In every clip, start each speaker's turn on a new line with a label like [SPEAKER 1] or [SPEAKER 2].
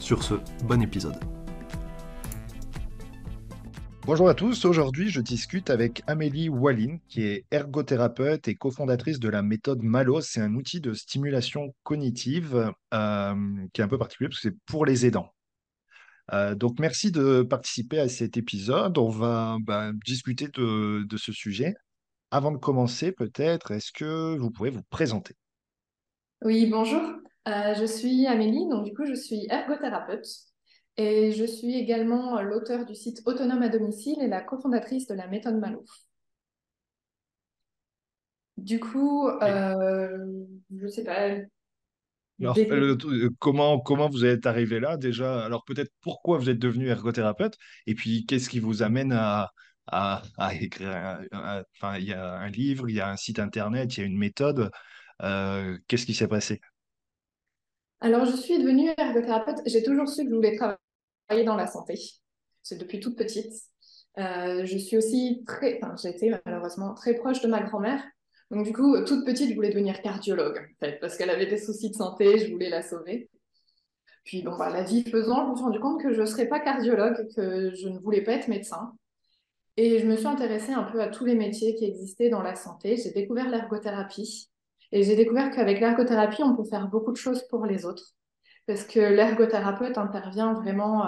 [SPEAKER 1] Sur ce, bon épisode. Bonjour à tous, aujourd'hui je discute avec Amélie Wallin, qui est ergothérapeute et cofondatrice de la méthode MALO. C'est un outil de stimulation cognitive euh, qui est un peu particulier parce que c'est pour les aidants. Euh, donc merci de participer à cet épisode. On va bah, discuter de, de ce sujet. Avant de commencer, peut-être, est-ce que vous pouvez vous présenter?
[SPEAKER 2] Oui, bonjour. Euh, je suis Amélie, donc du coup, je suis ergothérapeute et je suis également l'auteur du site Autonome à domicile et la cofondatrice de la méthode Malouf. Du coup, euh, je ne sais pas.
[SPEAKER 1] Alors, euh, comment, comment vous êtes arrivé là déjà? Alors peut-être pourquoi vous êtes devenu ergothérapeute? Et puis qu'est-ce qui vous amène à, à, à écrire enfin, il y a un livre, il y a un site internet, il y a une méthode. qu'est-ce qui s'est passé?
[SPEAKER 2] Alors, je suis devenue ergothérapeute. J'ai toujours su que je voulais travailler dans la santé. C'est depuis toute petite. Euh, je suis aussi très, enfin, été malheureusement très proche de ma grand-mère. Donc, du coup, toute petite, je voulais devenir cardiologue, parce qu'elle avait des soucis de santé, je voulais la sauver. Puis, bon, bah, la vie faisant, je me suis rendu compte que je ne serais pas cardiologue, que je ne voulais pas être médecin. Et je me suis intéressée un peu à tous les métiers qui existaient dans la santé. J'ai découvert l'ergothérapie. Et j'ai découvert qu'avec l'ergothérapie, on peut faire beaucoup de choses pour les autres. Parce que l'ergothérapeute intervient vraiment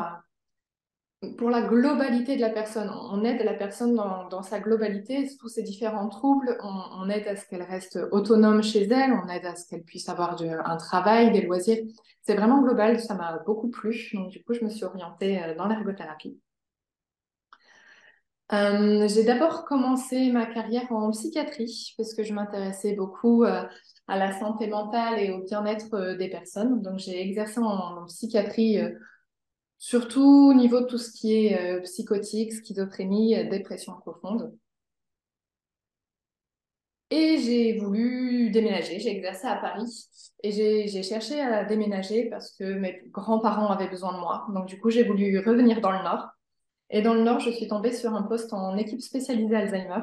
[SPEAKER 2] pour la globalité de la personne. On aide la personne dans, sa globalité, tous ses différents troubles. On, aide à ce qu'elle reste autonome chez elle, on aide à ce qu'elle puisse avoir un travail, des loisirs. C'est vraiment global, ça m'a beaucoup plu. Donc, du coup, je me suis orientée euh, dans l'ergothérapie. Euh, j'ai d'abord commencé ma carrière en psychiatrie parce que je m'intéressais beaucoup euh, à la santé mentale et au bien-être euh, des personnes. Donc j'ai exercé en, psychiatrie surtout au niveau de tout ce qui est psychotique, schizophrénie, dépression profonde. Et j'ai voulu déménager, j'ai exercé à Paris et j'ai cherché à déménager parce que mes grands-parents avaient besoin de moi. Donc du coup j'ai voulu revenir dans le Nord. Et dans le Nord, je suis tombée sur un poste en équipe spécialisée Alzheimer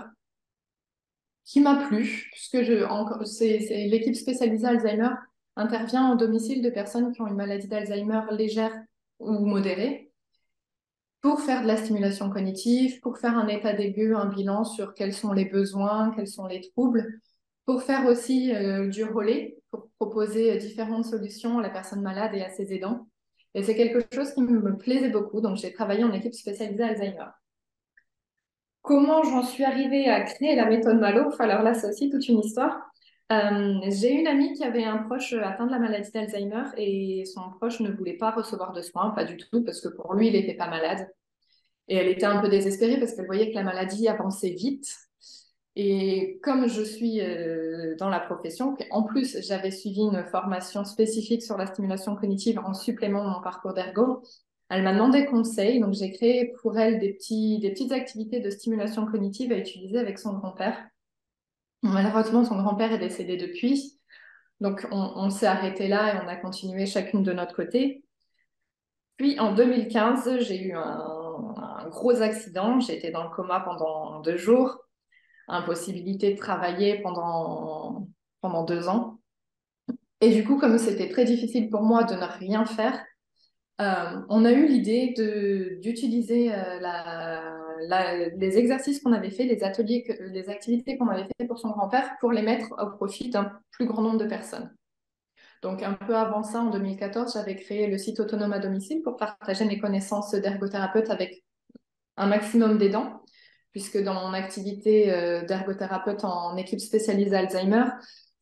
[SPEAKER 2] qui m'a plu, puisque l'équipe spécialisée Alzheimer intervient en domicile de personnes qui ont une maladie d'Alzheimer légère ou modérée pour faire de la stimulation cognitive, pour faire un état d'aiguë, un bilan sur quels sont les besoins, quels sont les troubles, pour faire aussi euh, du relais, pour proposer différentes solutions à la personne malade et à ses aidants. Et c'est quelque chose qui me plaisait beaucoup. Donc, j'ai travaillé en équipe spécialisée Alzheimer. Comment j'en suis arrivée à créer la méthode Malo? Alors là, c'est aussi toute une histoire. Euh, j'ai une amie qui avait un proche atteint de la maladie d'Alzheimer et son proche ne voulait pas recevoir de soins, pas du tout, parce que pour lui, il n'était pas malade. Et elle était un peu désespérée parce qu'elle voyait que la maladie avançait vite et comme je suis euh, dans la profession, en plus j'avais suivi une formation spécifique sur la stimulation cognitive en supplément de mon parcours d'ergo, elle m'a demandé conseil, donc j'ai créé pour elle des, petites activités de stimulation cognitive à utiliser avec son grand-père. Malheureusement, son grand-père est décédé depuis, donc on, s'est arrêté là et on a continué chacune de notre côté. Puis en 2015, j'ai eu un, un gros accident, j'ai été dans le coma pendant deux jours impossibilité de travailler pendant, pendant deux ans. Et du coup, comme c'était très difficile pour moi de ne rien faire, euh, on a eu l'idée d'utiliser euh, les exercices qu'on avait fait, les ateliers, les activités qu'on avait fait pour son grand-père, pour les mettre au profit d'un plus grand nombre de personnes. Donc, un peu avant ça, en 2014, j'avais créé le site Autonome à domicile pour partager mes connaissances d'ergothérapeute avec un maximum d'aidants puisque dans mon activité euh, d'ergothérapeute en équipe spécialisée Alzheimer,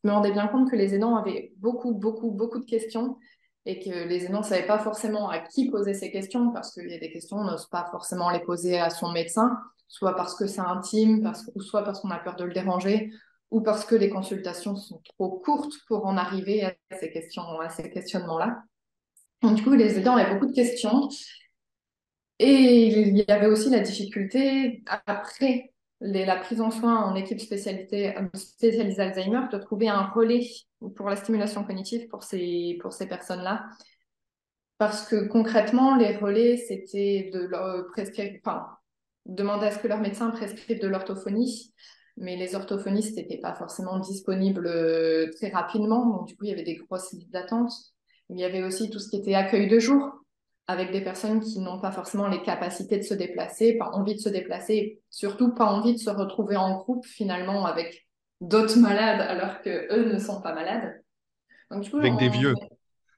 [SPEAKER 2] je me rendais bien compte que les aidants avaient beaucoup, beaucoup, beaucoup de questions et que les aidants ne savaient pas forcément à qui poser ces questions parce qu'il y a des questions, on n'ose pas forcément les poser à son médecin, soit parce que c'est intime, ou soit parce qu'on a peur de le déranger, ou parce que les consultations sont trop courtes pour en arriver à ces questions, à ces questionnements-là. Donc, du coup, les aidants avaient beaucoup de questions. Et il y avait aussi la difficulté, après la prise en soin en équipe spécialité, spécialisée Alzheimer, de trouver un relais pour la stimulation cognitive pour ces, pour ces personnes-là. Parce que concrètement, les relais, c'était de leur prescrire, enfin, demander à ce que leur médecin prescrive de l'orthophonie, mais les orthophonistes n'étaient pas forcément disponibles euh, très rapidement, donc du coup, il y avait des grosses listes d'attente. Il y avait aussi tout ce qui était accueil de jour, avec des personnes qui n'ont pas forcément les capacités de se déplacer, pas envie de se déplacer, surtout pas envie de se retrouver en groupe finalement avec d'autres malades alors que eux ne sont pas malades.
[SPEAKER 1] Donc, avec des vieux.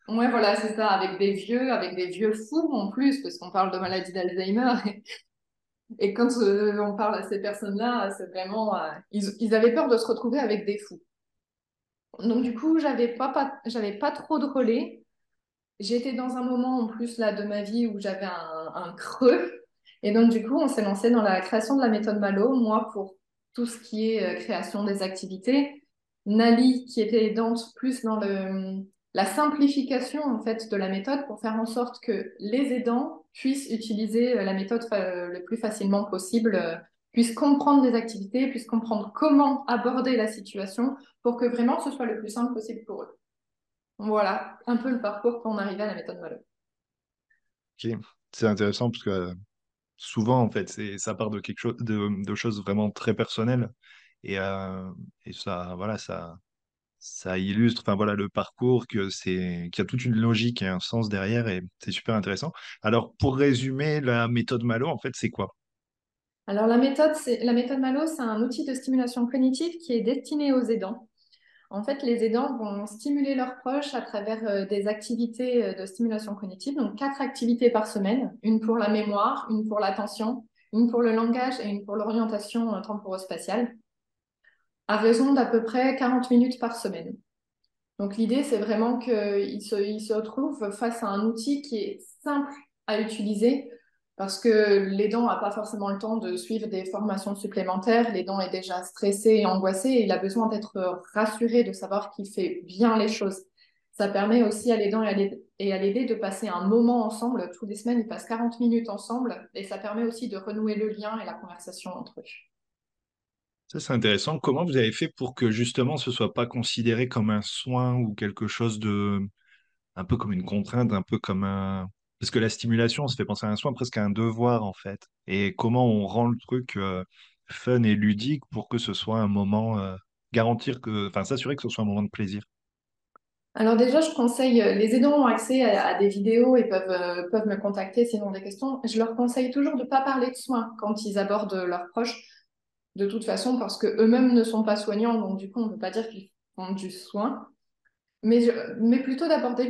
[SPEAKER 2] Ouais, voilà, c'est ça, avec des vieux, avec des vieux fous en plus, parce qu'on parle de maladie d'Alzheimer. Et, quand euh, on parle à ces personnes-là, c'est vraiment. Euh, ils, ils, avaient peur de se retrouver avec des fous. Donc, du coup, j'avais pas, pas, j'avais pas trop de relais. J'étais dans un moment en plus là de ma vie où j'avais un, creux. Et donc, du coup, on s'est lancé dans la création de la méthode Malo, moi pour tout ce qui est euh, création des activités. Nali, qui était aidante plus dans le, la simplification en fait de la méthode pour faire en sorte que les aidants puissent utiliser euh, la méthode euh, le plus facilement possible, puissent comprendre des activités, puissent comprendre comment aborder la situation pour que vraiment ce soit le plus simple possible pour eux. Voilà un peu le parcours pour en arriver à la méthode Malo.
[SPEAKER 1] Ok, c'est intéressant parce que souvent en fait c'est ça part de quelque chose de, choses vraiment très personnelles et, et ça voilà ça ça illustre enfin voilà le parcours que c'est qu'il y a toute une logique et un sens derrière et c'est super intéressant. Alors pour résumer la méthode Malo en fait c'est quoi?
[SPEAKER 2] Alors la méthode la méthode Malo c'est un outil de stimulation cognitive qui est destiné aux aidants. En fait, les aidants vont stimuler leurs proches à travers euh, des activités euh, de stimulation cognitive, donc quatre activités par semaine, une pour la mémoire, une pour l'attention, une pour le langage et une pour l'orientation euh, temporo-spatiale à raison d'à peu près 40 minutes par semaine. Donc l'idée, c'est vraiment qu'il se, se retrouve face à un outil qui est simple à utiliser parce que l'aidant n'a pas forcément le temps de suivre des formations supplémentaires, l'aidant est déjà stressé et angoissé et il a besoin d'être rassuré, de savoir qu'il fait bien les choses. Ça permet aussi à l'aidant et à l'aider de passer un moment ensemble. Tous les semaines, ils passent 40 minutes ensemble et ça permet aussi de renouer le lien et la conversation entre eux.
[SPEAKER 1] Ça, c'est intéressant. Comment vous avez fait pour que justement ce soit pas considéré comme un soin ou quelque chose de un peu comme une contrainte, un peu comme un parce que la stimulation, ça fait penser à un soin, presque à un devoir en fait. Et comment on rend le truc euh, fun et ludique pour que ce soit un moment euh, garantir que, enfin, s'assurer que ce soit un moment de plaisir?
[SPEAKER 2] Alors déjà, je conseille, euh, les aidants ont accès à, des vidéos et peuvent, peuvent me contacter s'ils ont des questions. Je leur conseille toujours de ne pas parler de soins quand ils abordent leurs proches de toute façon parce qu'eux-mêmes ne sont pas soignants, donc du coup, on ne peut pas dire qu'ils font du soin. Mais, mais plutôt d'aborder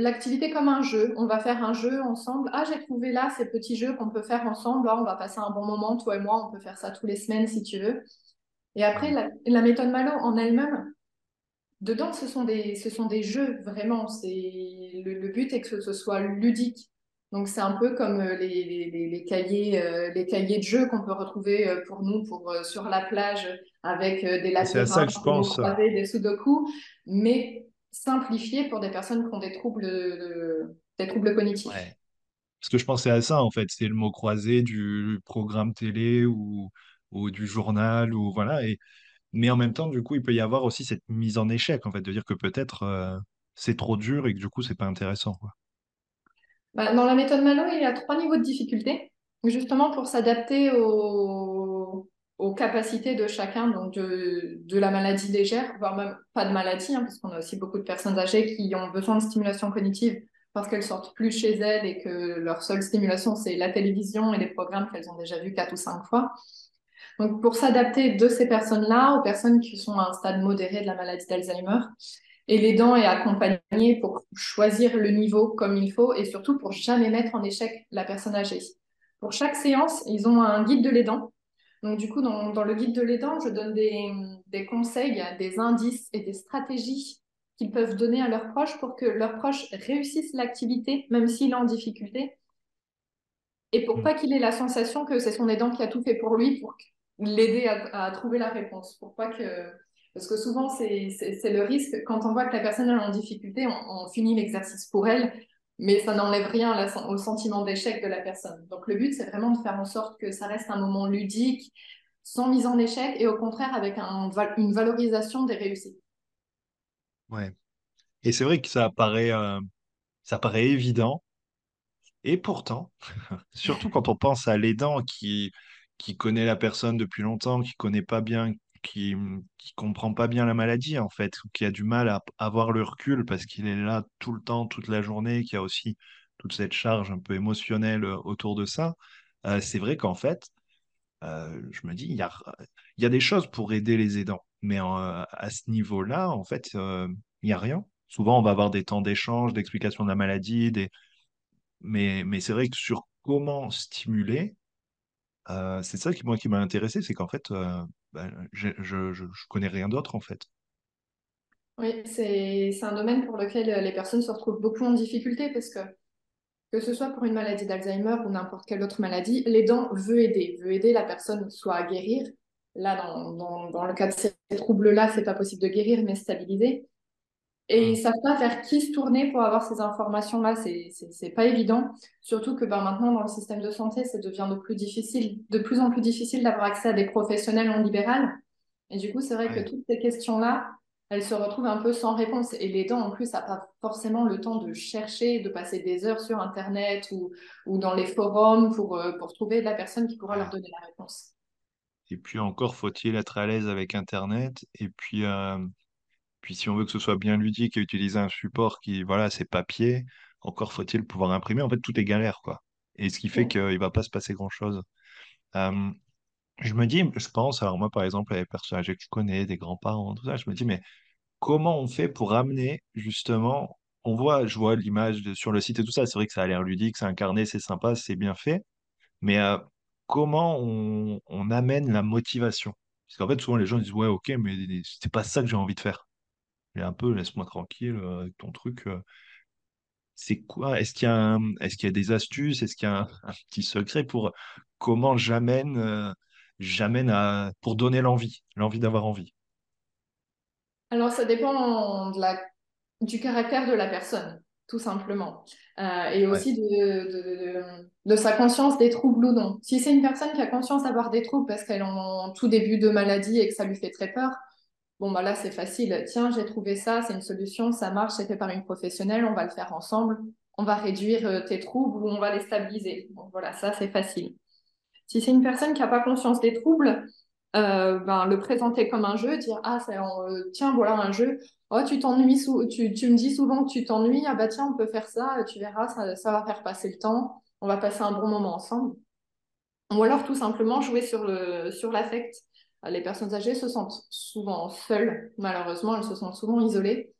[SPEAKER 2] l'activité comme un jeu. On va faire un jeu ensemble. Ah, j'ai trouvé là ces petits jeux qu'on peut faire ensemble. on va passer un bon moment, toi et moi. On peut faire ça tous les semaines si tu veux. Et après, la, méthode Malo en elle-même, dedans, ce sont, des, ce sont des jeux, vraiment. C'est le, le but est que ce soit ludique. Donc c'est un peu comme euh, les, cahiers, euh, les cahiers de jeu qu'on peut retrouver euh, pour nous pour, sur la plage avec des labyrinthes, des sudoku, mais simplifiés pour des personnes qui ont des troubles, des troubles cognitifs.
[SPEAKER 1] Parce que je pensais à ça en fait, c'est le mot croisé du programme télé ou, ou du journal ou voilà. Et, mais en même temps, du coup, il peut y avoir aussi cette mise en échec en fait, de dire que peut-être c'est trop dur et que du coup, c'est pas intéressant. Quoi.
[SPEAKER 2] Bah, dans la méthode Malo, il y a trois niveaux de difficulté, justement pour s'adapter aux, capacités de chacun, donc de, la maladie légère, voire même pas de maladie, hein, parce qu'on a aussi beaucoup de personnes âgées qui ont besoin de stimulation cognitive parce qu'elles sortent plus chez elles et que leur seule stimulation, c'est la télévision et les programmes qu'elles ont déjà vus quatre ou cinq fois. Donc, pour s'adapter de ces personnes-là aux personnes qui sont à un stade modéré de la maladie d'Alzheimer, et l'aidant est accompagné pour choisir le niveau comme il faut et surtout pour jamais mettre en échec la personne âgée. Pour chaque séance, ils ont un guide de l'aidant. Donc du coup, dans, le guide de l'aidant, je donne des, des, conseils, des indices et des stratégies qu'ils peuvent donner à leurs proches pour que leurs proches réussissent l'activité, même s'il est en difficulté. Et pour mm. pas qu'il ait la sensation que c'est son aidant qui a tout fait pour lui, pour l'aider à, à, trouver la réponse. Pour pas que Parce que souvent, c'est le risque. Quand on voit que la personne est en difficulté, on, finit l'exercice pour elle, mais ça n'enlève rien au sentiment d'échec de la personne. Donc le but, c'est vraiment de faire en sorte que ça reste un moment ludique, sans mise en échec, et au contraire avec une valorisation des réussites.
[SPEAKER 1] Ouais. Et c'est vrai que ça paraît, euh, paraît évident, et pourtant, surtout quand on pense à l'aidant qui, qui connaît la personne depuis longtemps, qui connaît pas bien, qui, qui comprend pas bien la maladie, en fait, qui a du mal à avoir le recul parce qu'il est là tout le temps, toute la journée, qui a aussi toute cette charge un peu émotionnelle euh, autour de ça, euh, c'est vrai qu'en fait, euh, je me dis, il y a, des choses pour aider les aidants, mais à ce niveau-là, en fait, il n'y a rien. Souvent, on va avoir des temps d'échange, d'explication de la maladie, mais, c'est vrai que sur comment stimuler, c'est ça qui, m'a intéressé, c'est qu'en fait, ben, je, je, je, connais rien d'autre, en fait.
[SPEAKER 2] Oui, c'est, un domaine pour lequel les personnes se retrouvent beaucoup en difficulté parce que, que ce soit pour une maladie d'Alzheimer ou n'importe quelle autre maladie, l'aidant veut aider, veut aider la personne soit à guérir. Là, dans, dans, dans le cas de ces troubles-là, c'est pas possible de guérir, mais stabiliser. Et ils ne savent pas vers qui se tourner pour avoir ces informations-là. C'est, pas évident. Surtout que ben, maintenant, dans le système de santé, ça devient de plus, difficile, de plus en plus difficile d'avoir accès à des professionnels en libéral. Et du coup, c'est vrai que toutes ces questions-là, elles se retrouvent un peu sans réponse. Et les dents, en plus, n'ont pas forcément le temps de chercher, de passer des heures sur Internet ou, ou dans les forums pour, euh, pour trouver la personne qui pourra leur donner la réponse.
[SPEAKER 1] Et puis encore, faut-il être à l'aise avec Internet? Et puis, euh, puis si on veut que ce soit bien ludique et utiliser un support qui, voilà, c'est papier, encore faut-il pouvoir imprimer. En fait, tout est galère, quoi. Et ce qui fait qu'il ne va pas se passer grand-chose. Euh, je me dis, je pense, alors moi, par exemple, les personnes âgées que je connais, des grands-parents, tout ça, je me dis, mais comment on fait pour amener, justement, on voit, je vois l'image sur le site et tout ça, c'est vrai que ça a l'air ludique, c'est incarné, c'est sympa, c'est bien fait, mais euh, comment on, on amène la motivation? Parce qu'en fait, souvent, les gens disent, ouais, ok, mais c'est pas ça que j'ai envie de faire. Et un peu, laisse-moi tranquille euh, avec ton truc. Euh. C'est quoi? Est-ce qu'il y a est-ce qu'il y a des astuces? Est-ce qu'il y a un, petit secret pour comment j'amène euh, j'amène à pour donner l'envie, l'envie d'avoir envie?
[SPEAKER 2] Alors, ça dépend de la, du caractère de la personne, tout simplement. et aussi de, de, sa conscience des troubles ou non. Si c'est une personne qui a conscience d'avoir des troubles parce qu'elle est en tout début de maladie et que ça lui fait très peur, Bon, bah là, c'est facile. Tiens, j'ai trouvé ça, c'est une solution, ça marche, c'est fait par une professionnelle, on va le faire ensemble, on va réduire euh, tes troubles ou on va les stabiliser. Voilà, ça, c'est facile. Si c'est une personne qui n'a pas conscience des troubles, euh, ben, le présenter comme un jeu, dire Ah, euh, tiens, voilà un jeu. Oh, tu t'ennuies, tu, tu, me dis souvent que tu t'ennuies. Ah, bah tiens, on peut faire ça, tu verras, ça, ça va faire passer le temps, on va passer un bon moment ensemble. Ou alors tout simplement jouer sur l'affect les personnes âgées se sentent souvent seules, malheureusement, elles se sentent souvent isolées.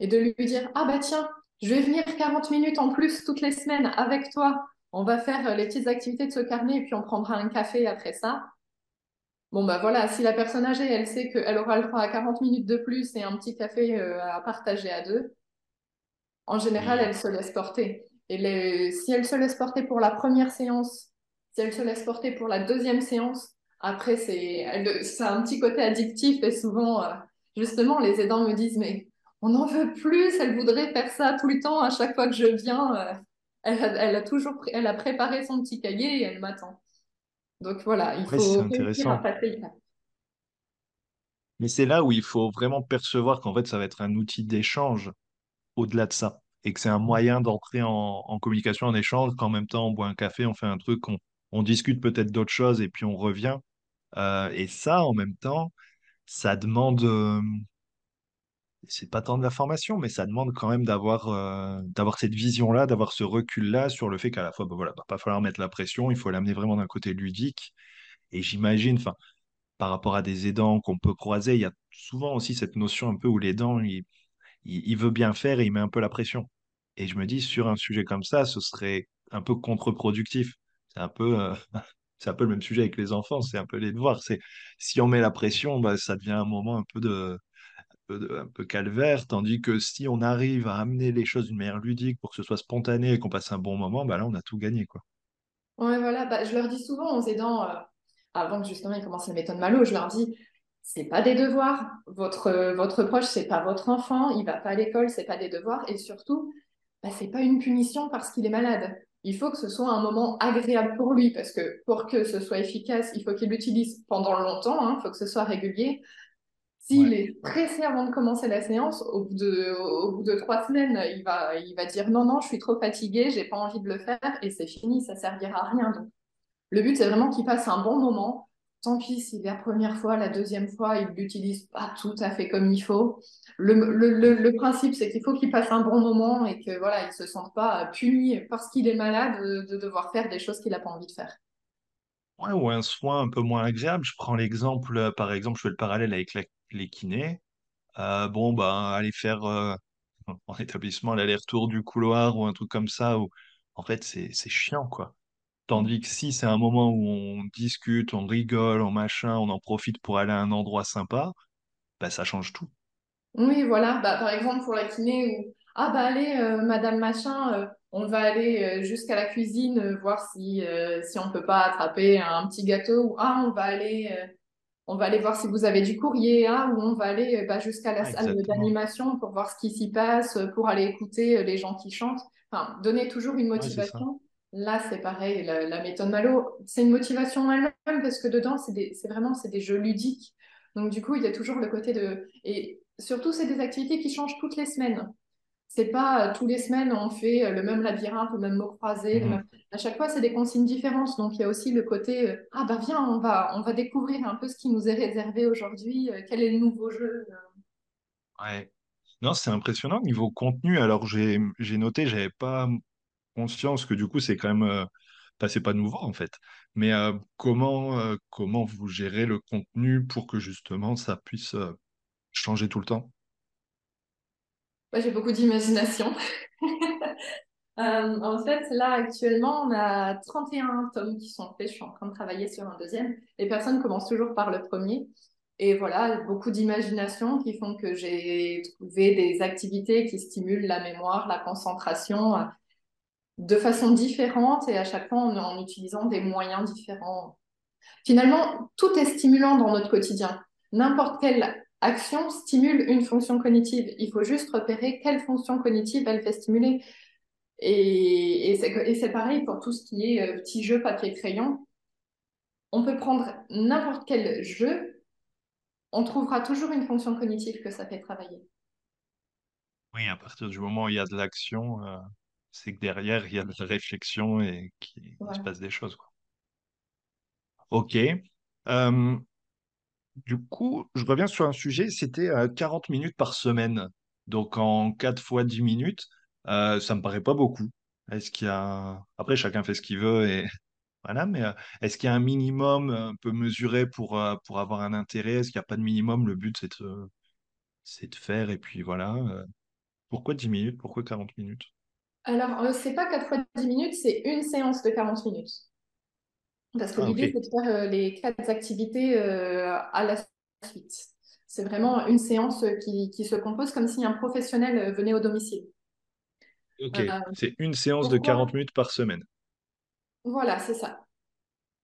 [SPEAKER 2] Et de lui dire Ah bah tiens, je vais venir 40 minutes en plus toutes les semaines avec toi. On va faire les petites activités de ce carnet et puis on prendra un café après ça. Bon, bah voilà, si la personne âgée, elle sait qu'elle aura le droit à 40 minutes de plus et un petit café euh, à partager à deux, en général, elle se laisse porter. Et si elle se laisse porter pour la première séance, si elle se laisse porter pour la deuxième séance, après, c'est un petit côté addictif et souvent, euh, justement, les aidants me disent, mais on n'en veut plus, elle voudrait faire ça tout le temps, à chaque fois que je viens, euh, elle, a, toujours elle a préparé son petit cahier et elle m'attend. Donc voilà, il faut
[SPEAKER 1] intéressant. Mais c'est là où il faut vraiment percevoir qu'en fait, ça va être un outil d'échange au-delà de ça. Et que c'est un moyen d'entrer en, en, communication, en échange, qu'en même temps, on boit un café, on fait un truc, on, on discute peut-être d'autres choses et puis on revient. Euh, et ça, en même temps, ça demande, euh, c'est pas tant de la formation, mais ça demande quand même d'avoir euh, d'avoir cette vision-là, d'avoir ce recul-là sur le fait qu'à la fois, bah, voilà, va pas falloir mettre la pression, il faut l'amener vraiment d'un côté ludique. Et j'imagine, par rapport à des aidants qu'on peut croiser, il y a souvent aussi cette notion un peu où l'aidant, il, il, veut bien faire et il met un peu la pression. Et je me dis, sur un sujet comme ça, ce serait un peu contre-productif. C'est un peu, c'est un peu le même sujet avec les enfants, c'est un peu les devoirs. C'est si on met la pression, bah, ça devient un moment un peu de, un peu, calvaire, tandis que si on arrive à amener les choses d'une manière ludique pour que ce soit spontané et qu'on passe un bon moment, bah là on a tout gagné quoi.
[SPEAKER 2] Ouais voilà, bah, je leur dis souvent aux aidants, euh, avant que justement ils commencent la méthode Malo, je leur dis c'est pas des devoirs. Votre, votre proche, c'est pas votre enfant, il va pas à l'école, c'est pas des devoirs. Et surtout, bah, c'est pas une punition parce qu'il est malade. Il faut que ce soit un moment agréable pour lui, parce que pour que ce soit efficace, il faut qu'il l'utilise pendant longtemps, il hein, faut que ce soit régulier. S'il est pressé avant de commencer la séance, au bout de, au bout de trois semaines, il va, il va dire non, non, je suis trop fatigué, j'ai pas envie de le faire, et c'est fini, ça servira à rien. Donc, le but, c'est vraiment qu'il passe un bon moment, tant pis si la première fois, la deuxième fois, il l'utilise pas tout à fait comme il faut. Le, principe, c'est qu'il faut qu'il passe un bon moment et que voilà, il se sente pas puni parce qu'il est malade de, devoir faire des choses qu'il n'a pas envie de faire.
[SPEAKER 1] Ouais, ou un soin un peu moins agréable. Je prends l'exemple, euh, par exemple, je fais le parallèle avec les kinés. Euh, bon, ben, aller faire euh, en établissement l'aller-retour du couloir ou un truc comme ça, où en fait, c'est chiant, quoi. Tandis que si c'est un moment où on discute, on rigole, on machin, on en profite pour aller à un endroit sympa, bah, ça change tout.
[SPEAKER 2] Oui, voilà. Bah, par exemple, pour la kiné, où ah bah allez, euh, Madame Machin, euh, on va aller euh, jusqu'à la cuisine voir si, si on peut pas attraper un petit gâteau, ou ah, on va aller, on va aller voir si vous avez du courrier, ah, ou on va aller bah, jusqu'à la salle d'animation pour voir ce qui s'y passe, pour aller écouter les gens qui chantent. Enfin, donner toujours une motivation. Là, c'est pareil, la, méthode Malo, c'est une motivation elle-même parce que dedans, c'est vraiment c'est des jeux ludiques. Donc, du coup, il y a toujours le côté de. Et surtout, c'est des activités qui changent toutes les semaines. C'est pas euh, tous les semaines, on fait euh, le même labyrinthe, le même mot croisé. Mhm. À chaque fois, c'est des consignes différentes. Donc, il y a aussi le côté euh, Ah, bah, viens, on va, on va découvrir un peu ce qui nous est réservé aujourd'hui. quel est le nouveau jeu
[SPEAKER 1] Ouais. Non, c'est impressionnant niveau contenu. Alors, j'ai noté, j'avais pas conscience que du coup, c'est quand même, euh, c'est pas nouveau en fait. Mais euh, comment, euh, comment vous gérez le contenu pour que justement ça puisse changer tout le temps?
[SPEAKER 2] Moi, j'ai beaucoup d'imagination. en fait, là, actuellement, on a 31 tomes qui sont faits. Je suis en train de travailler sur un deuxième. Les personnes commencent toujours par le premier. Et voilà, beaucoup d'imagination qui font que j'ai trouvé des activités qui stimulent la mémoire, la concentration, de façon différente et à chaque fois en, utilisant des moyens différents. Finalement, tout est stimulant dans notre quotidien. N'importe quelle action stimule une fonction cognitive. Il faut juste repérer quelle fonction cognitive elle fait stimuler. Et, et c'est pareil pour tout ce qui est euh, petit jeu papier-crayon. On peut prendre n'importe quel jeu, on trouvera toujours une fonction cognitive que ça fait travailler.
[SPEAKER 1] Oui, à partir du moment où il y a de l'action, euh, c'est que derrière, il y a de la réflexion et qu'il se passe des choses. Quoi. Ok. Euh, du coup, je reviens sur un sujet, c'était 40 euh, minutes par semaine. Donc en 4 fois 10 minutes, euh, ça me paraît pas beaucoup. Est-ce qu'il y a... Après, chacun fait ce qu'il veut et voilà, mais est-ce qu'il y a un minimum un peu mesuré pour, pour avoir un intérêt? Est-ce qu'il n'y a pas de minimum? Le but, c'est de, c'est de faire et puis voilà. Pourquoi 10 minutes? Pourquoi 40 minutes?
[SPEAKER 2] Alors, euh, c'est pas 4 fois 10 minutes, c'est une séance de 40 minutes. Parce que ah, l'idée, c'est de faire euh, les quatre activités euh, à la suite. C'est vraiment une séance qui, se compose comme si un professionnel venait au domicile.
[SPEAKER 1] Ok, c'est une séance de 40 minutes par semaine.
[SPEAKER 2] Voilà, c'est ça.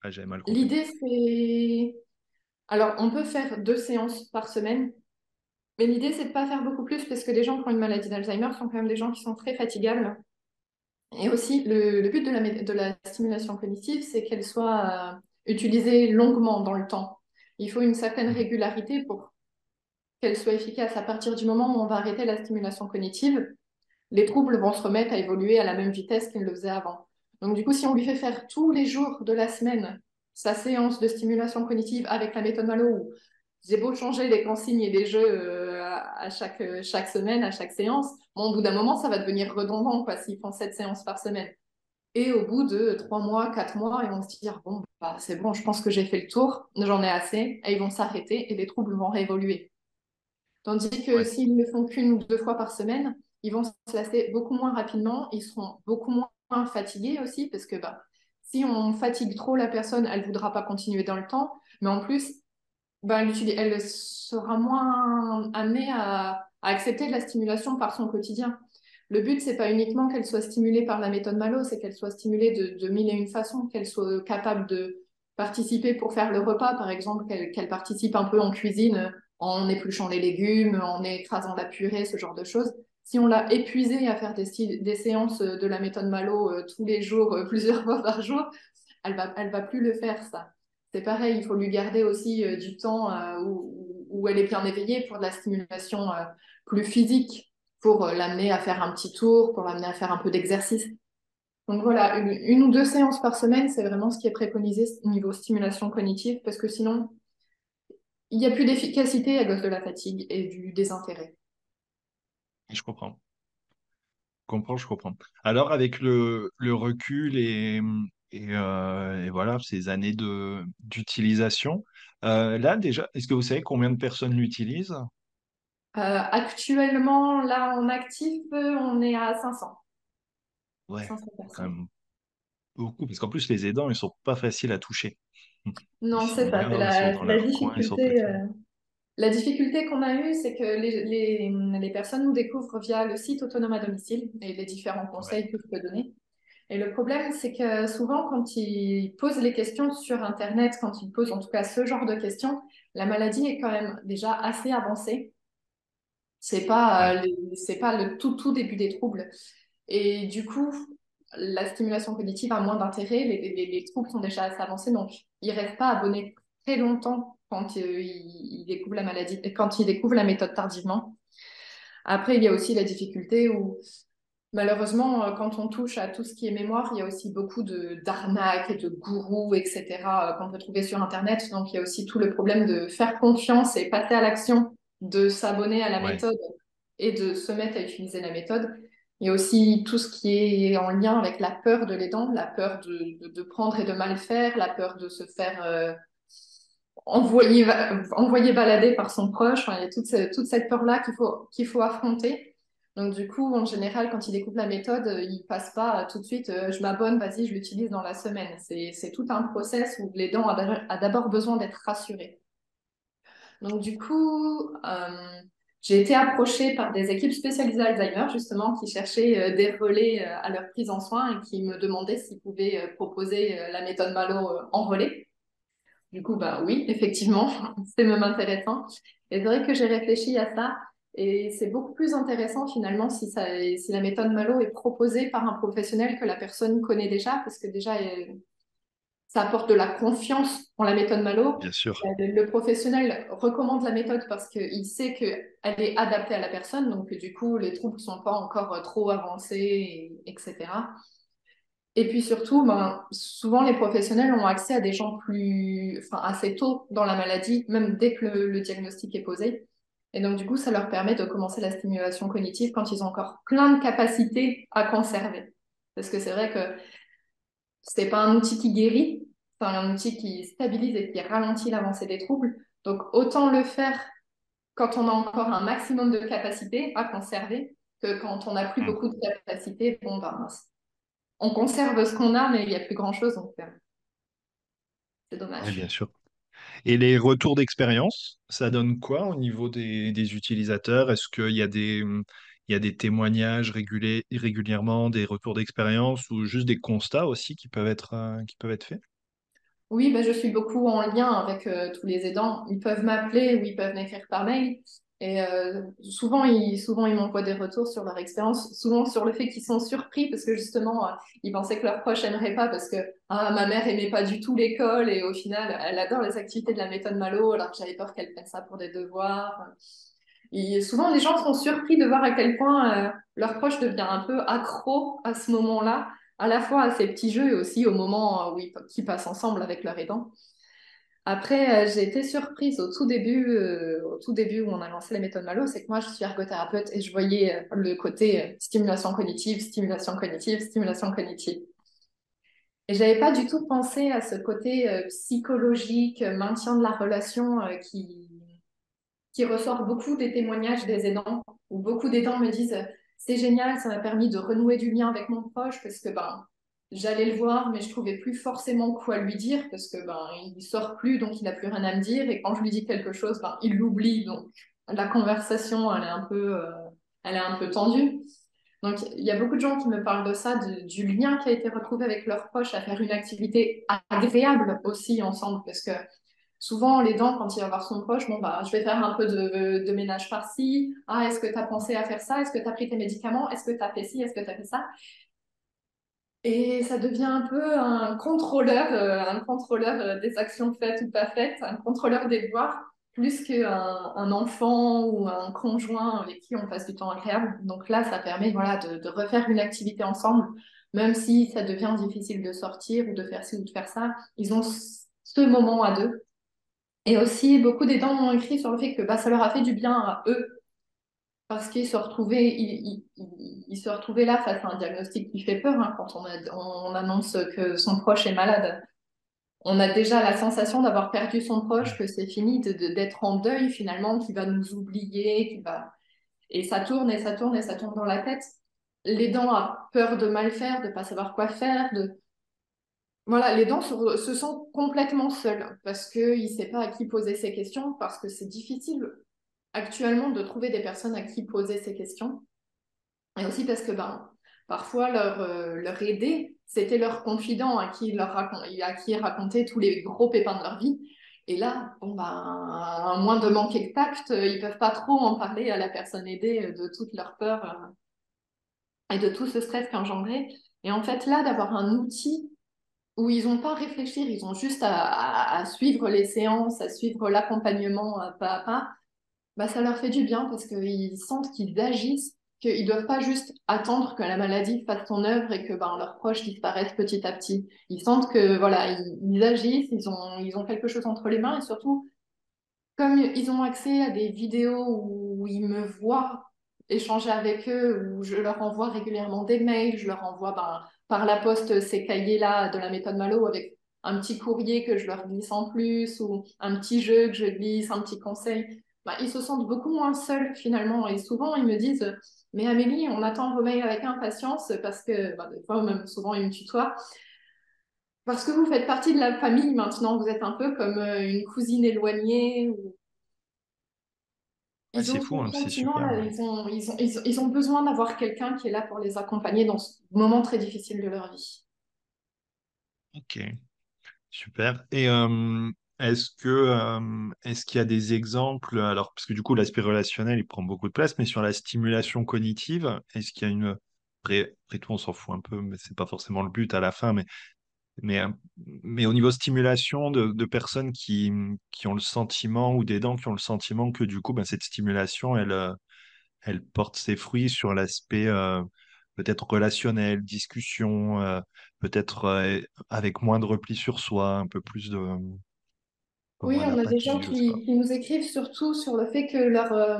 [SPEAKER 1] Ah, j'avais mal compris.
[SPEAKER 2] L'idée, c'est... Alors, on peut faire deux séances par semaine, mais l'idée, c'est de ne pas faire beaucoup plus parce que les gens qui ont une maladie d'Alzheimer sont quand même des gens qui sont très fatigables et aussi, le, but de la, de la, stimulation cognitive, c'est qu'elle soit euh, utilisée longuement dans le temps. Il faut une certaine régularité pour qu'elle soit efficace. À partir du moment où on va arrêter la stimulation cognitive, les troubles vont se remettre à évoluer à la même vitesse qu'ils le faisaient avant. Donc du coup, si on lui fait faire tous les jours de la semaine sa séance de stimulation cognitive avec la méthode Malo, j'ai beau changer les consignes et les jeux euh, à chaque, chaque semaine, à chaque séance, bon, au bout d'un moment, ça va devenir redondant quoi, s'ils font cette séance par semaine. Et au bout de trois mois, quatre mois, ils vont se dire bon, bah, c'est bon, je pense que j'ai fait le tour, j'en ai assez, et ils vont s'arrêter et les troubles vont réévoluer. Tandis que s'ils ne font qu'une ou deux fois par semaine, ils vont se lasser beaucoup moins rapidement, ils seront beaucoup moins fatigués aussi, parce que bah, si on fatigue trop la personne, elle ne voudra pas continuer dans le temps, mais en plus, bah, elle sera moins amenée à, accepter de la stimulation par son quotidien. Le but, c'est pas uniquement qu'elle soit stimulée par la méthode Malo, c'est qu'elle soit stimulée de, mille et une façons, qu'elle soit capable de participer pour faire le repas, par exemple, qu'elle participe un peu en cuisine en épluchant les légumes, en écrasant la purée, ce genre de choses. Si on l'a épuisée à faire des, séances de la méthode Malo euh, tous les jours, euh, plusieurs fois par jour, elle va, elle va plus le faire, ça. C'est pareil, il faut lui garder aussi euh, du temps où, où, elle est bien éveillée pour de la stimulation plus physique, pour l'amener à faire un petit tour, pour l'amener à faire un peu d'exercice. Donc voilà, une, une, ou deux séances par semaine, c'est vraiment ce qui est préconisé au niveau stimulation cognitive, parce que sinon, il n'y a plus d'efficacité à cause de la fatigue et du désintérêt.
[SPEAKER 1] Je comprends. Je comprends, je comprends. Alors, avec le, recul et, euh, et, voilà, ces années d'utilisation, euh, là déjà, est-ce que vous savez combien de personnes l'utilisent?
[SPEAKER 2] Euh, actuellement, là, en actif, on est à 500.
[SPEAKER 1] Ouais, quand même beaucoup, parce qu'en plus, les aidants, ils ne sont pas faciles à toucher.
[SPEAKER 2] Non, c'est ça. la, difficulté. La difficulté qu'on a eue, c'est que les, les, personnes nous découvrent via le site autonome à domicile et les différents conseils que je peux donner. Et le problème, c'est que souvent, quand ils posent les questions sur Internet, quand ils posent en tout cas ce genre de questions, la maladie est quand même déjà assez avancée. C'est pas, euh, c'est pas le tout, tout début des troubles. Et du coup, la stimulation cognitive a moins d'intérêt, les, troubles sont déjà assez avancés, donc ils ne restent pas abonnés très longtemps quand euh, ils, découvrent la maladie, quand ils découvrent la méthode tardivement. Après, il y a aussi la difficulté où malheureusement, euh, quand on touche à tout ce qui est mémoire, il y a aussi beaucoup d'arnaques et de gourous, etc., euh, qu'on peut trouver sur Internet. Donc, il y a aussi tout le problème de faire confiance et passer à l'action, de s'abonner à la méthode et de se mettre à utiliser la méthode. Il y a aussi tout ce qui est en lien avec la peur de l'aidant, la peur de, de, prendre et de mal faire, la peur de se faire euh, envoyer, envoyer balader par son proche. il y a toute, cette, toute cette peur-là qu'il faut, qu'il faut affronter. Donc du coup, en général, quand il découvre la méthode, il passe pas tout de suite euh, je m'abonne, vas-y, je l'utilise dans la semaine. C'est tout un process où l'aidant a d'abord besoin d'être rassuré. Donc du coup, euh, j'ai été approchée par des équipes spécialisées Alzheimer, justement, qui cherchaient euh, des relais euh, à leur prise en soins et qui me demandaient s'ils pouvaient euh, proposer la méthode Malo en relais. Du coup, bah oui, effectivement, c'est même intéressant. Et c'est vrai que j'ai réfléchi à ça et c'est beaucoup plus intéressant finalement si, ça, si la méthode Malo est proposée par un professionnel que la personne connaît déjà, parce que déjà, ça apporte de la confiance en la méthode Malo.
[SPEAKER 1] Bien sûr.
[SPEAKER 2] Euh, le, professionnel recommande la méthode parce qu'il sait qu'elle est adaptée à la personne, donc du coup, les troubles ne sont pas encore euh, trop avancés, etc. Et puis surtout, ben, souvent les professionnels ont accès à des gens plus, enfin, assez tôt dans la maladie, même dès que le, diagnostic est posé. Et donc, du coup, ça leur permet de commencer la stimulation cognitive quand ils ont encore plein de capacités à conserver. Parce que c'est vrai que c'est pas un outil qui guérit, c'est un outil qui stabilise et qui ralentit l'avancée des troubles. Donc, autant le faire quand on a encore un maximum de capacité à conserver que quand on n'a plus mm. beaucoup de capacité. Bon, ben, on conserve ce qu'on a, mais il n'y a plus grand-chose. Donc, c'est dommage.
[SPEAKER 1] Oui, bien sûr. Et les retours d'expérience, ça donne quoi au niveau des, des utilisateurs? Est-ce qu'il y a des, il y a des témoignages régulièrement, des retours d'expérience ou juste des constats aussi qui peuvent être, euh, qui peuvent être faits?
[SPEAKER 2] Oui, bah, je suis beaucoup en lien avec euh, tous les aidants. Ils peuvent m'appeler ou ils peuvent m'écrire par mail. Et euh, souvent, ils, souvent, ils m'envoient des retours sur leur expérience, souvent sur le fait qu'ils sont surpris parce que justement, ils pensaient que leurs proches n'aimeraient pas parce que ah, ma mère aimait pas du tout l'école et au final, elle adore les activités de la méthode Malo alors que j'avais peur qu'elle prenne ça pour des devoirs. Souvent, les gens sont surpris de voir à quel point euh, leur proche devient un peu accro à ce moment-là, à la fois à ces petits jeux et aussi au moment où ils, passent ensemble avec leur aidant. Après, euh, j'ai été surprise au tout début, euh, au tout début où on a lancé la méthode Malo, c'est que moi, je suis ergothérapeute et je voyais le côté stimulation cognitive, stimulation cognitive, stimulation cognitive. Et j'avais pas du tout pensé à ce côté psychologique, maintien de la relation qui, qui ressort beaucoup des témoignages des aidants, où beaucoup d'aidants me disent c'est génial, ça m'a permis de renouer du lien avec mon proche parce que ben j'allais le voir, mais je trouvais plus forcément quoi lui dire parce que ben il sort plus, donc il n'a plus rien à me dire, et quand je lui dis quelque chose, ben il l'oublie, donc la conversation elle est un peu, euh, elle est un peu tendue. Donc, il y a beaucoup de gens qui me parlent de ça, du lien qui a été retrouvé avec leurs proches, à faire une activité agréable aussi ensemble, parce que souvent, les dents, quand il va voir son proche, bon, bah, je vais faire un peu de, ménage par-ci. Ah, est-ce que tu as pensé à faire ça? Est-ce que tu as pris tes médicaments? Est-ce que tu as fait ci? Est-ce que tu as fait ça? Et ça devient un peu un contrôleur, euh, un contrôleur euh, des actions faites ou pas faites, un contrôleur des devoirs plus qu'un un enfant ou un conjoint avec qui on passe du temps agréable. Donc là, ça permet voilà, de, refaire une activité ensemble, même si ça devient difficile de sortir ou de faire ci ou de faire ça. Ils ont ce moment à deux. Et aussi, beaucoup d'aidants m'ont écrit sur le fait que bah, ça leur a fait du bien à eux, parce qu'ils se retrouvaient, ils, se retrouvaient là face à un diagnostic qui fait peur hein, quand on, on annonce que son proche est malade on a déjà la sensation d'avoir perdu son proche, que c'est fini, d'être en deuil finalement, qui va nous oublier, qui va... Et ça tourne et ça tourne et ça tourne dans la tête. L'aidant a peur de mal faire, de pas savoir quoi faire. De... Voilà, l'aidant se, se sent complètement seul parce qu'il ne sait pas à qui poser ses questions, parce que c'est difficile actuellement de trouver des personnes à qui poser ses questions. Et aussi parce que ben, parfois leur, euh, leur aider c'était leur confident à qui, leur à racontaient tous les gros pépins de leur vie. Et là, bon, ben, à moins de manquer de tact, ils peuvent pas trop en parler à la personne aidée de toute leur peur euh, et de tout ce stress qu'engendrait. Et en fait, là, d'avoir un outil où ils n'ont pas à réfléchir, ils ont juste à, suivre les séances, à suivre l'accompagnement euh, pas à pas, bah, ça leur fait du bien parce qu'ils sentent qu'ils agissent qu'ils ne doivent pas juste attendre que la maladie fasse son œuvre et que ben, leurs proches disparaissent petit à petit. Ils sentent que voilà, ils, agissent, ils ont, ils ont quelque chose entre les mains et surtout, comme ils ont accès à des vidéos où ils me voient échanger avec eux, où je leur envoie régulièrement des mails, je leur envoie ben, par la poste ces cahiers-là de la méthode Malo avec un petit courrier que je leur glisse en plus ou un petit jeu que je glisse, un petit conseil. Ben, ils se sentent beaucoup moins seuls finalement et souvent ils me disent mais Amélie, on attend vos mails avec impatience parce que, bah, des fois, même souvent, ils me tutoient. Parce que vous faites partie de la famille maintenant, vous êtes un peu comme euh, une cousine éloignée.
[SPEAKER 1] c'est fou, hein, c'est super.
[SPEAKER 2] Ils ont, ils, ont, ils, ont, besoin d'avoir quelqu'un qui est là pour les accompagner dans ce moment très difficile de leur vie.
[SPEAKER 1] Ok, super. Et euh, est-ce que est-ce qu'il y a des exemples, alors parce que du coup l'aspect relationnel il prend beaucoup de place, mais sur la stimulation cognitive, est-ce qu'il y a une après, tout on s'en fout un peu, mais c'est pas forcément le but à la fin, mais mais, mais au niveau stimulation de, personnes qui, qui ont le sentiment ou des dents qui ont le sentiment que du coup ben, cette stimulation elle elle porte ses fruits sur l'aspect peut-être relationnel, discussion, peut-être avec moins de repli sur soi, un peu plus de
[SPEAKER 2] oui, on a des gens qui, nous écrivent surtout sur le fait que leur, euh,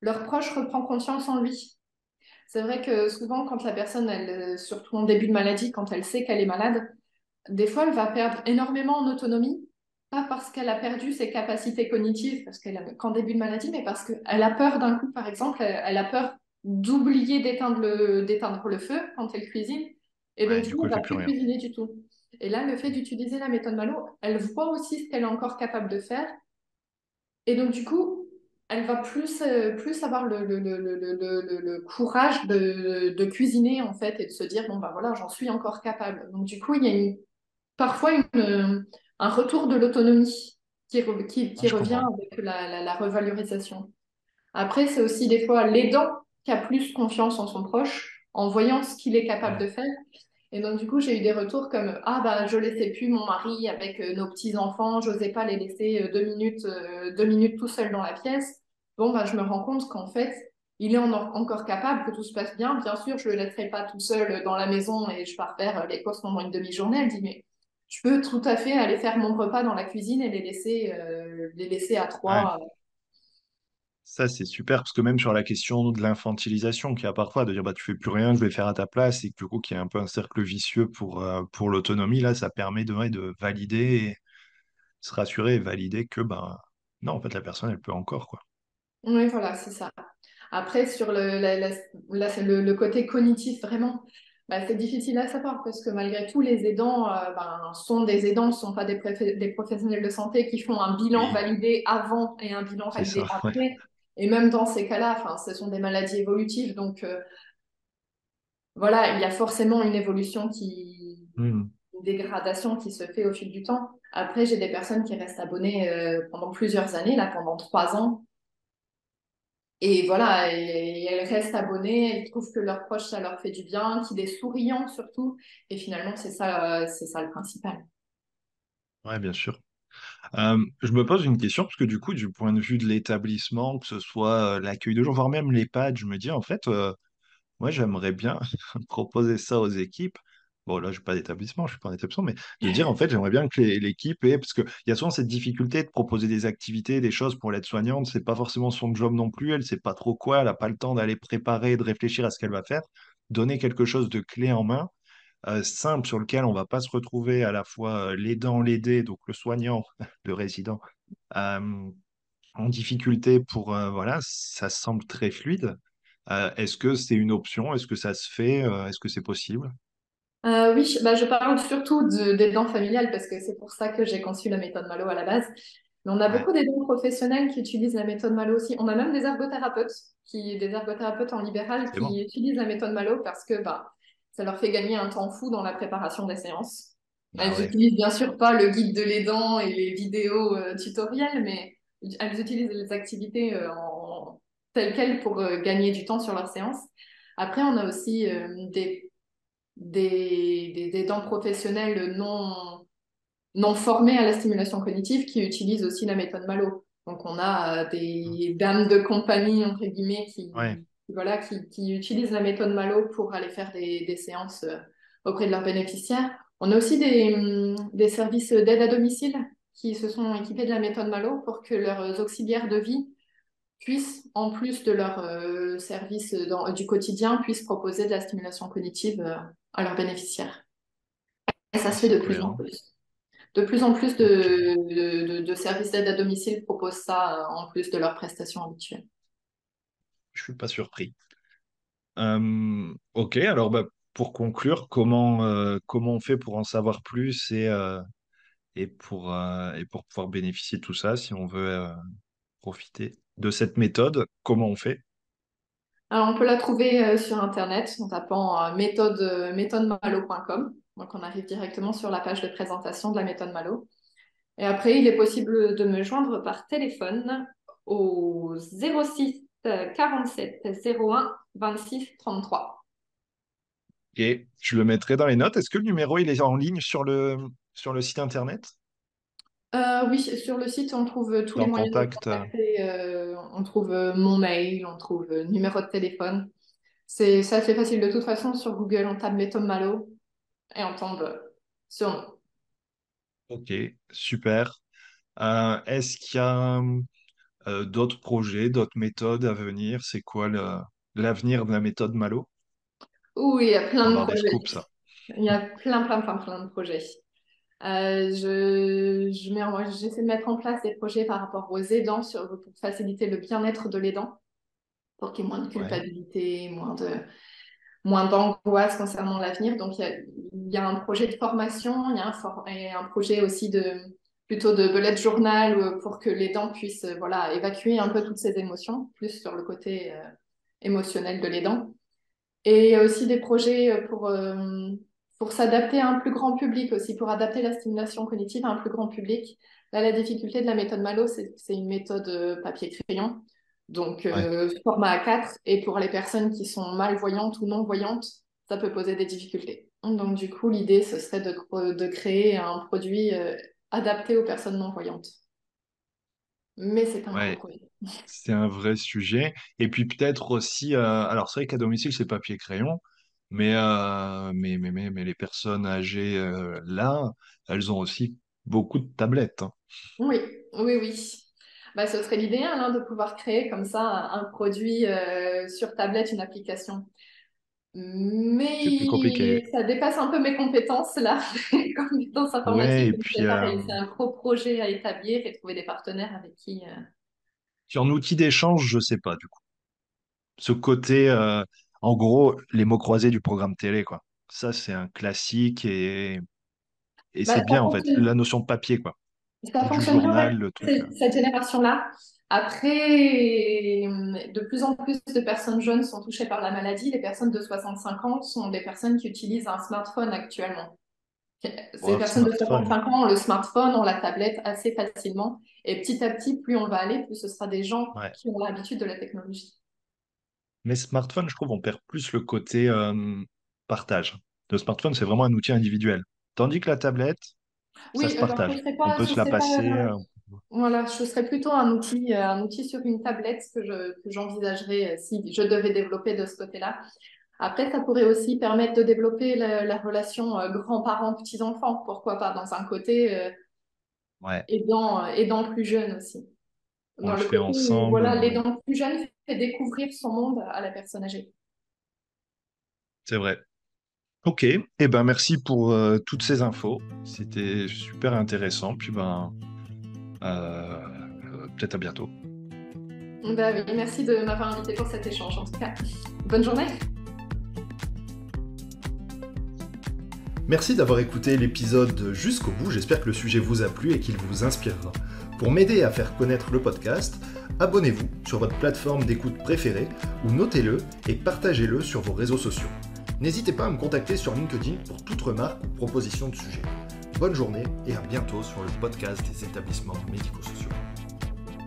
[SPEAKER 2] leur proche reprend confiance en lui. C'est vrai que souvent, quand la personne, elle, euh, surtout en début de maladie, quand elle sait qu'elle est malade, des fois, elle va perdre énormément en autonomie, pas parce qu'elle a perdu ses capacités cognitives, parce qu'elle qu'en début de maladie, mais parce qu'elle a peur d'un coup, par exemple, elle, a peur d'oublier d'éteindre le, d'éteindre le feu quand elle cuisine, et donc du coup, elle ne va plus cuisiner du tout. Et là, le fait d'utiliser la méthode Malo, elle voit aussi ce qu'elle est encore capable de faire. Et donc, du coup, elle va plus, euh, plus avoir le, le, le, courage de, de, cuisiner, en fait, et de se dire, bon, ben voilà, j'en suis encore capable. Donc, du coup, il y a une, parfois une, un retour de l'autonomie qui, qui, qui ah, revient avec la, la, revalorisation. Après, c'est aussi des fois l'aidant qui a plus confiance en son proche en voyant ce qu'il est capable de faire. Et donc, du coup, j'ai eu des retours comme Ah, bah, je laissais plus mon mari avec euh, nos petits-enfants, j'osais pas les laisser euh, deux, minutes, euh, deux minutes tout seul dans la pièce. Bon, bah, je me rends compte qu'en fait, il est encore capable, que tout se passe bien. Bien sûr, je le laisserai pas tout seul dans la maison et je pars faire les courses pendant une demi-journée. Elle dit Mais je peux tout à fait aller faire mon repas dans la cuisine et les laisser, les laisser à trois.
[SPEAKER 1] Ça, c'est super, parce que même sur la question de l'infantilisation qu'il y a parfois, de dire bah, tu fais plus rien, je vais faire à ta place, et que du coup, qu'il y a un peu un cercle vicieux pour, euh, pour l'autonomie, là, ça permet de, de valider, et se rassurer et valider que bah, non, en fait, la personne, elle peut encore. quoi.
[SPEAKER 2] Oui, voilà, c'est ça. Après, sur le, le, le, côté cognitif, vraiment, bah, c'est difficile à savoir parce que malgré tout, les aidants euh, ben, sont des aidants, ne sont pas des, des, professionnels de santé qui font un bilan validé avant et un bilan validé après. Et même dans ces cas-là, ce sont des maladies évolutives. Donc, euh, voilà, il y a forcément une évolution qui,
[SPEAKER 1] Hmm.
[SPEAKER 2] une dégradation qui se fait au fil du temps. Après, j'ai des personnes qui restent abonnées euh, pendant plusieurs années, là, pendant trois ans. Et voilà, et, et elles restent abonnées, elles trouvent que leurs proches, ça leur fait du bien, qu'ils est souriant surtout. Et finalement, c'est ça, euh, c'est ça le principal.
[SPEAKER 1] Ouais, bien sûr. Je me pose une question parce que du coup, du point de vue de l'établissement, que ce soit l'accueil de gens, voire même l'EHPAD, je me dis en fait, moi j'aimerais bien proposer ça aux équipes. Bon, là, je suis pas d'établissement, je suis pas un établissement, mais de dire en fait, j'aimerais bien que l'équipe ait, parce qu'il y a souvent cette difficulté de proposer des activités, des choses pour l'aide-soignante, c'est pas forcément son job non plus, elle sait pas trop quoi, elle a pas le temps d'aller préparer, de réfléchir à ce qu'elle va faire. Donner quelque chose de clé en main euh, simple sur lequel on va pas se retrouver à la fois euh, l'aidant, l'aidé, donc le soignant, le résident, euh, en difficulté pour euh, voilà, ça semble très fluide. Est-ce que c'est une option? Est-ce que ça se fait? Est-ce que c'est possible?
[SPEAKER 2] Euh, oui, bah, je parle surtout d'aidants familiales parce que c'est pour ça que j'ai conçu la méthode Malo à la base. Mais on a
[SPEAKER 1] Ouais,
[SPEAKER 2] beaucoup d'aidants professionnels qui utilisent la méthode Malo aussi. On a même des ergothérapeutes, qui, des ergothérapeutes en libéral
[SPEAKER 1] bon.
[SPEAKER 2] qui utilisent la méthode Malo parce que bah, ça leur fait gagner un temps fou dans la préparation des séances.
[SPEAKER 1] Bah
[SPEAKER 2] Elles
[SPEAKER 1] ouais,
[SPEAKER 2] utilisent bien sûr pas le guide de l'aidant et les vidéos euh, tutoriels, mais elles utilisent les activités euh, en, telles quelles pour euh, gagner du temps sur leurs séances. Après, on a aussi euh, des des, des, des dents professionnels non, non formés à la stimulation cognitive qui utilisent aussi la méthode Malo. Donc, on a des dames de compagnie, entre guillemets, qui,
[SPEAKER 1] ouais,
[SPEAKER 2] voilà, qui, utilisent la méthode Malo pour aller faire des, séances euh, auprès de leurs bénéficiaires. On a aussi des, hum, des services d'aide à domicile qui se sont équipés de la méthode Malo pour que leurs auxiliaires de vie puissent, en plus de leur euh, service du quotidien, puissent proposer de la stimulation cognitive euh, à leurs bénéficiaires. Et ça se fait de plus en plus. De plus en plus de services d'aide à domicile proposent ça euh, en plus de leurs prestations habituelles.
[SPEAKER 1] Je suis pas surpris. Euh, ok, alors bah, pour conclure, comment, euh, comment on fait pour en savoir plus et, euh, et pour, pouvoir bénéficier de tout ça, si on veut profiter de cette méthode, comment on fait?
[SPEAKER 2] Alors, on peut la trouver sur Internet en tapant méthode, méthodemalo.com. Donc, on arrive directement sur la page de présentation de la méthode Malo. Et après, il est possible de me joindre par téléphone au 06 euh, 47 01 26 33.
[SPEAKER 1] Et je le mettrai dans les notes. Est-ce que le numéro il est en ligne sur le, sur le site internet?
[SPEAKER 2] Euh, oui, sur le site, on trouve tous les moyens de
[SPEAKER 1] contact?
[SPEAKER 2] contacter. Euh, on trouve euh, mon mail, on trouve numéro de téléphone. C'est c'est assez facile. De toute façon, sur Google, on tape méthode Malo et on tombe sur nous.
[SPEAKER 1] Ok, super. Euh, est-ce qu'il y a euh, d'autres projets, d'autres méthodes à venir? C'est quoi l'avenir de la méthode Malo?
[SPEAKER 2] Oui, il y a plein de projets.
[SPEAKER 1] scoops, ça.
[SPEAKER 2] Il y a plein, plein, plein, plein de projets. Euh, je, je mets, j'essaie de mettre en place des projets par rapport aux aidants sur, pour faciliter le bien-être de l'aidant, pour qu'il y ait moins de
[SPEAKER 1] Ouais,
[SPEAKER 2] culpabilité, moins de, moins d'angoisse concernant l'avenir. Donc, il y a, il y a un projet de formation, il y a un, for- et un projet aussi de plutôt de bullet journal pour que l'aidant puisse euh, voilà, évacuer un peu toutes ses émotions, plus sur le côté euh, émotionnel de l'aidant. Et aussi des projets euh, pour, euh, pour s'adapter à un plus grand public aussi, pour adapter la stimulation cognitive à un plus grand public. Là, la difficulté de la méthode Malo, c'est c'est une méthode papier-crayon, donc
[SPEAKER 1] ouais,
[SPEAKER 2] euh, format A4. Et pour les personnes qui sont malvoyantes ou non-voyantes, ça peut poser des difficultés. Donc, du coup, l'idée, ce serait de, de créer un produit adapté aux personnes non-voyantes. Mais c'est un
[SPEAKER 1] ouais. C'est un vrai sujet. Et puis peut-être aussi, euh, alors c'est vrai qu'à domicile, c'est papier-crayon, mais, euh, mais, mais, mais, mais les personnes âgées euh, là, elles ont aussi beaucoup de tablettes. hein.
[SPEAKER 2] Oui, oui, oui. Bah, ce serait l'idéal hein, de pouvoir créer comme ça un, produit sur tablette, une application.
[SPEAKER 1] C'est plus
[SPEAKER 2] Mais
[SPEAKER 1] compliqué.
[SPEAKER 2] ça dépasse un peu mes compétences là, mes compétences
[SPEAKER 1] Ouais,
[SPEAKER 2] informatiques.
[SPEAKER 1] et
[SPEAKER 2] Donc
[SPEAKER 1] puis,
[SPEAKER 2] c'est
[SPEAKER 1] euh,
[SPEAKER 2] un gros projet à établir et trouver des partenaires avec qui. euh,
[SPEAKER 1] puis en outil d'échange, je sais pas du coup. Ce côté, euh, en gros, les mots croisés du programme télé, quoi. Ça, c'est un classique et, et
[SPEAKER 2] Bah,
[SPEAKER 1] c'est bien en fait. La notion de papier, quoi.
[SPEAKER 2] ça fonctionne bien
[SPEAKER 1] journal,
[SPEAKER 2] avec
[SPEAKER 1] le truc.
[SPEAKER 2] cette cette génération-là. Après, de plus en plus de personnes jeunes sont touchées par la maladie. Les personnes de 65 ans sont des personnes qui utilisent un smartphone actuellement. Ces personnes de 65 ans ont le smartphone, ont la tablette assez facilement. Et petit à petit, plus on va aller, plus ce sera des gens qui ont l'habitude de la technologie.
[SPEAKER 1] Mais smartphone, je trouve, on perd plus le côté euh, partage. Le smartphone, c'est vraiment un outil individuel. Tandis que la tablette, ça se partage. on peut se la passer. Euh,
[SPEAKER 2] voilà, je serais plutôt un outil, euh, un outil sur une tablette que, j'envisagerais euh, si je devais développer de ce côté-là. Après, ça pourrait aussi permettre de développer la, relation euh, grands-parents-petits-enfants, pourquoi pas, dans un côté aidant, plus jeune aussi.
[SPEAKER 1] On le, fait ensemble.
[SPEAKER 2] Voilà, l'aidant plus jeune fait découvrir son monde à la personne âgée.
[SPEAKER 1] C'est vrai. Ok, et eh ben merci pour toutes ces infos. C'était super intéressant. Puis ben, peut-être à bientôt.
[SPEAKER 2] Bah merci de m'avoir invité pour cet échange en tout cas. Bonne journée.
[SPEAKER 3] Merci d'avoir écouté l'épisode jusqu'au bout, j'espère que le sujet vous a plu et qu'il vous inspirera. Pour m'aider à faire connaître le podcast, abonnez-vous sur votre plateforme d'écoute préférée ou notez-le et partagez-le sur vos réseaux sociaux. N'hésitez pas à me contacter sur LinkedIn pour toute remarque ou proposition de sujet. Bonne journée et à bientôt sur le podcast des établissements médico-sociaux.